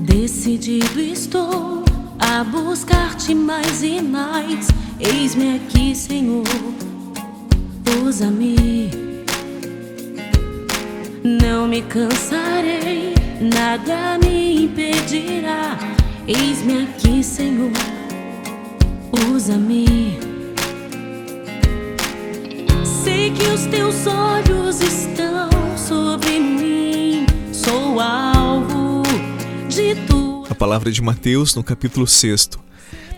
Decidido estou a buscar-te mais e mais. Eis-me aqui, Senhor, usa-me. Não me cansarei, nada me impedirá. Eis-me aqui, Senhor, usa-me. Sei que os teus olhos estão sobre mim, sou alvo A palavra de Mateus no capítulo 6.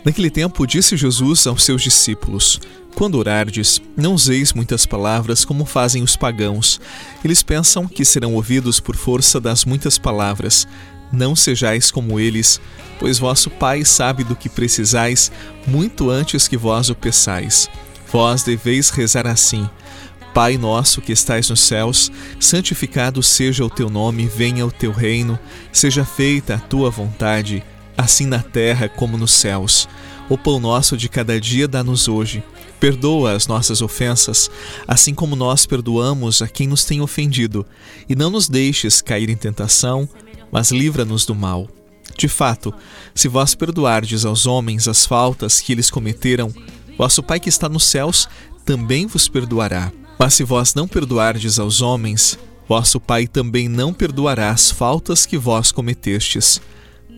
Naquele tempo disse Jesus aos seus discípulos: Quando orardes, não useis muitas palavras como fazem os pagãos. Eles pensam que serão ouvidos por força das muitas palavras. Não sejais como eles, pois vosso Pai sabe do que precisais muito antes que vós o peçais. Vós deveis rezar assim: Pai nosso que estais nos céus, santificado seja o teu nome, venha o teu reino, seja feita a tua vontade, assim na terra como nos céus. O pão nosso de cada dia dá-nos hoje. Perdoa as nossas ofensas, assim como nós perdoamos a quem nos tem ofendido, e não nos deixes cair em tentação, mas livra-nos do mal. De fato, se vós perdoardes aos homens as faltas que eles cometeram, vosso Pai que está nos céus também vos perdoará. Mas se vós não perdoardes aos homens, vosso Pai também não perdoará as faltas que vós cometestes.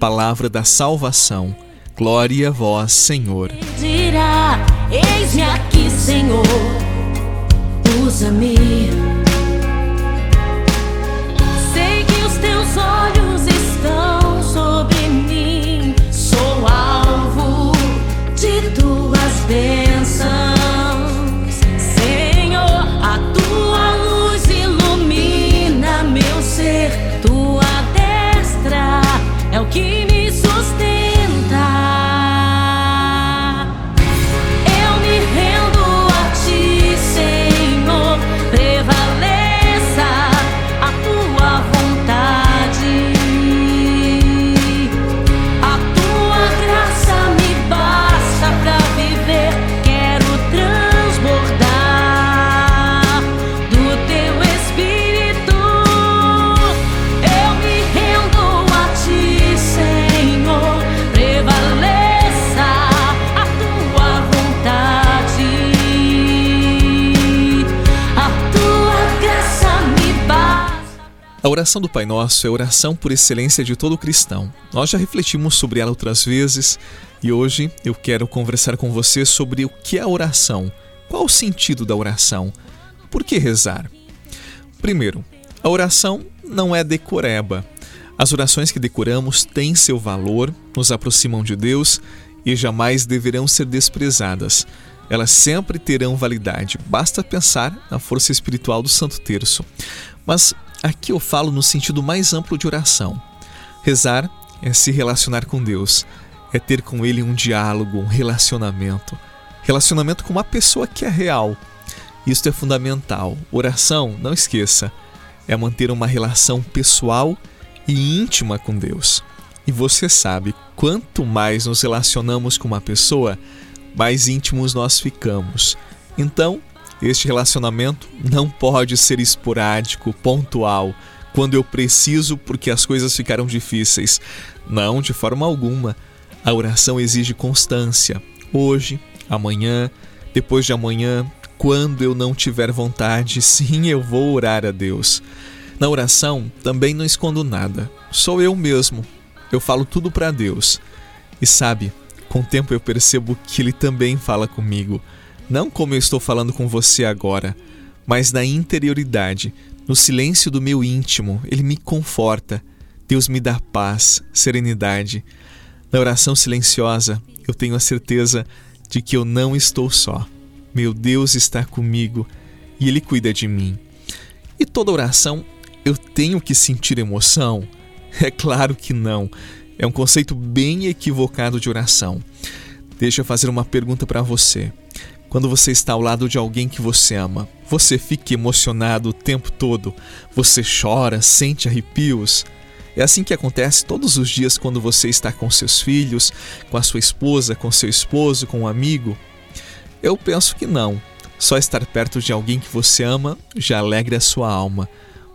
Palavra da salvação. Glória a vós, Senhor. Dirá, eis-me aqui, Senhor, usa-me. A oração do Pai Nosso é a oração por excelência de todo cristão. Nós já refletimos sobre ela outras vezes e hoje eu quero conversar com você sobre o que é a oração. Qual o sentido da oração? Por que rezar? Primeiro, a oração não é decoreba. As orações que decoramos têm seu valor, nos aproximam de Deus e jamais deverão ser desprezadas. Elas sempre terão validade, basta pensar na força espiritual do Santo Terço. Mas aqui eu falo no sentido mais amplo de oração. Rezar é se relacionar com Deus, é ter com Ele um diálogo, um relacionamento. Relacionamento com uma pessoa que é real. Isto é fundamental. Oração, não esqueça, é manter uma relação pessoal e íntima com Deus. E você sabe, quanto mais nos relacionamos com uma pessoa, mais íntimos nós ficamos. Então, este relacionamento não pode ser esporádico, pontual, quando eu preciso porque as coisas ficaram difíceis. Não, de forma alguma. A oração exige constância. Hoje, amanhã, depois de amanhã, quando eu não tiver vontade, sim, eu vou orar a Deus. Na oração também não escondo nada. Sou eu mesmo. Eu falo tudo para Deus. E sabe, com o tempo eu percebo que Ele também fala comigo. Não como eu estou falando com você agora, mas na interioridade, no silêncio do meu íntimo, Ele me conforta. Deus me dá paz, serenidade. Na oração silenciosa, eu tenho a certeza de que eu não estou só. Meu Deus está comigo e Ele cuida de mim. E toda oração eu tenho que sentir emoção? É claro que não. É um conceito bem equivocado de oração. Deixa eu fazer uma pergunta para você. Quando você está ao lado de alguém que você ama, você fica emocionado o tempo todo? Você chora, sente arrepios? É assim que acontece todos os dias quando você está com seus filhos, com a sua esposa, com seu esposo, com um amigo? Eu penso que não. Só estar perto de alguém que você ama já alegra a sua alma.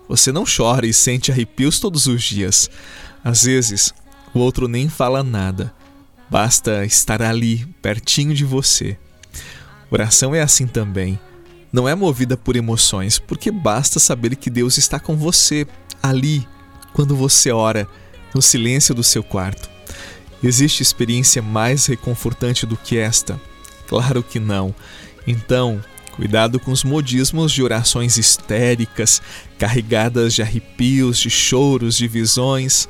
Você não chora e sente arrepios todos os dias. Às vezes, o outro nem fala nada. Basta estar ali, pertinho de você. Oração é assim também. Não é movida por emoções, porque basta saber que Deus está com você, ali, quando você ora, no silêncio do seu quarto. Existe experiência mais reconfortante do que esta? Claro que não. Então, cuidado com os modismos de orações histéricas, carregadas de arrepios, de choros, de visões.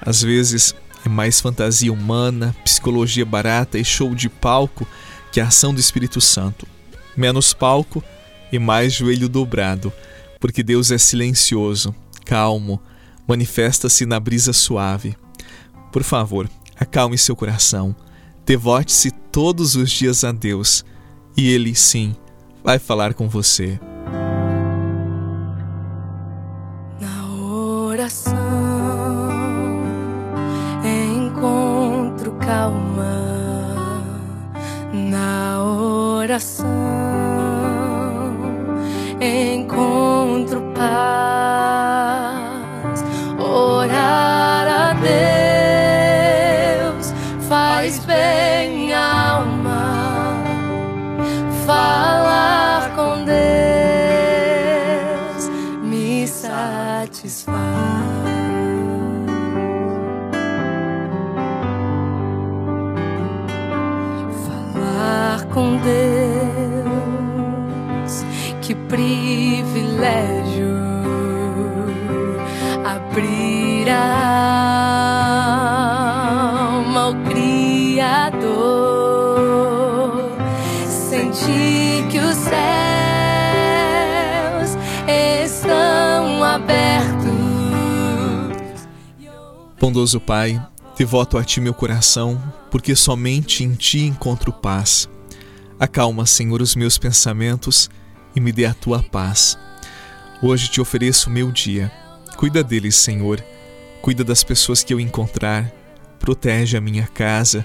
Às vezes é mais fantasia humana, psicologia barata e show de palco que a ação do Espírito Santo. Menos palco e mais joelho dobrado, porque Deus é silencioso, calmo, manifesta-se na brisa suave. Por favor, acalme seu coração, devote-se todos os dias a Deus e Ele, sim, vai falar com você. Satisfaz. Com Deus, que privilégio abrir Bondoso Pai, devoto a Ti meu coração, porque somente em Ti encontro paz. Acalma, Senhor, os meus pensamentos e me dê a Tua paz. Hoje te ofereço o meu dia. Cuida deles, Senhor. Cuida das pessoas que eu encontrar. Protege a minha casa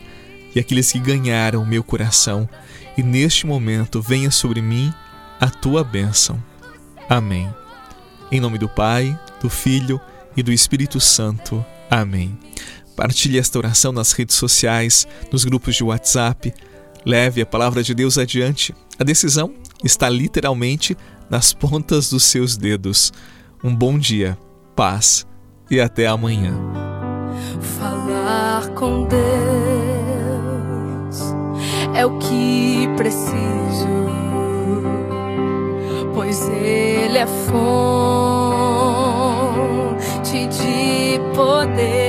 e aqueles que ganharam o meu coração. E neste momento venha sobre mim a Tua bênção. Amém. Em nome do Pai, do Filho e do Espírito Santo. Amém. Partilhe esta oração nas redes sociais, nos grupos de WhatsApp. Leve a palavra de Deus adiante. A decisão está literalmente nas pontas dos seus dedos. Um bom dia, paz e até amanhã. Falar com Deus é o que preciso, pois Ele é fonte poder.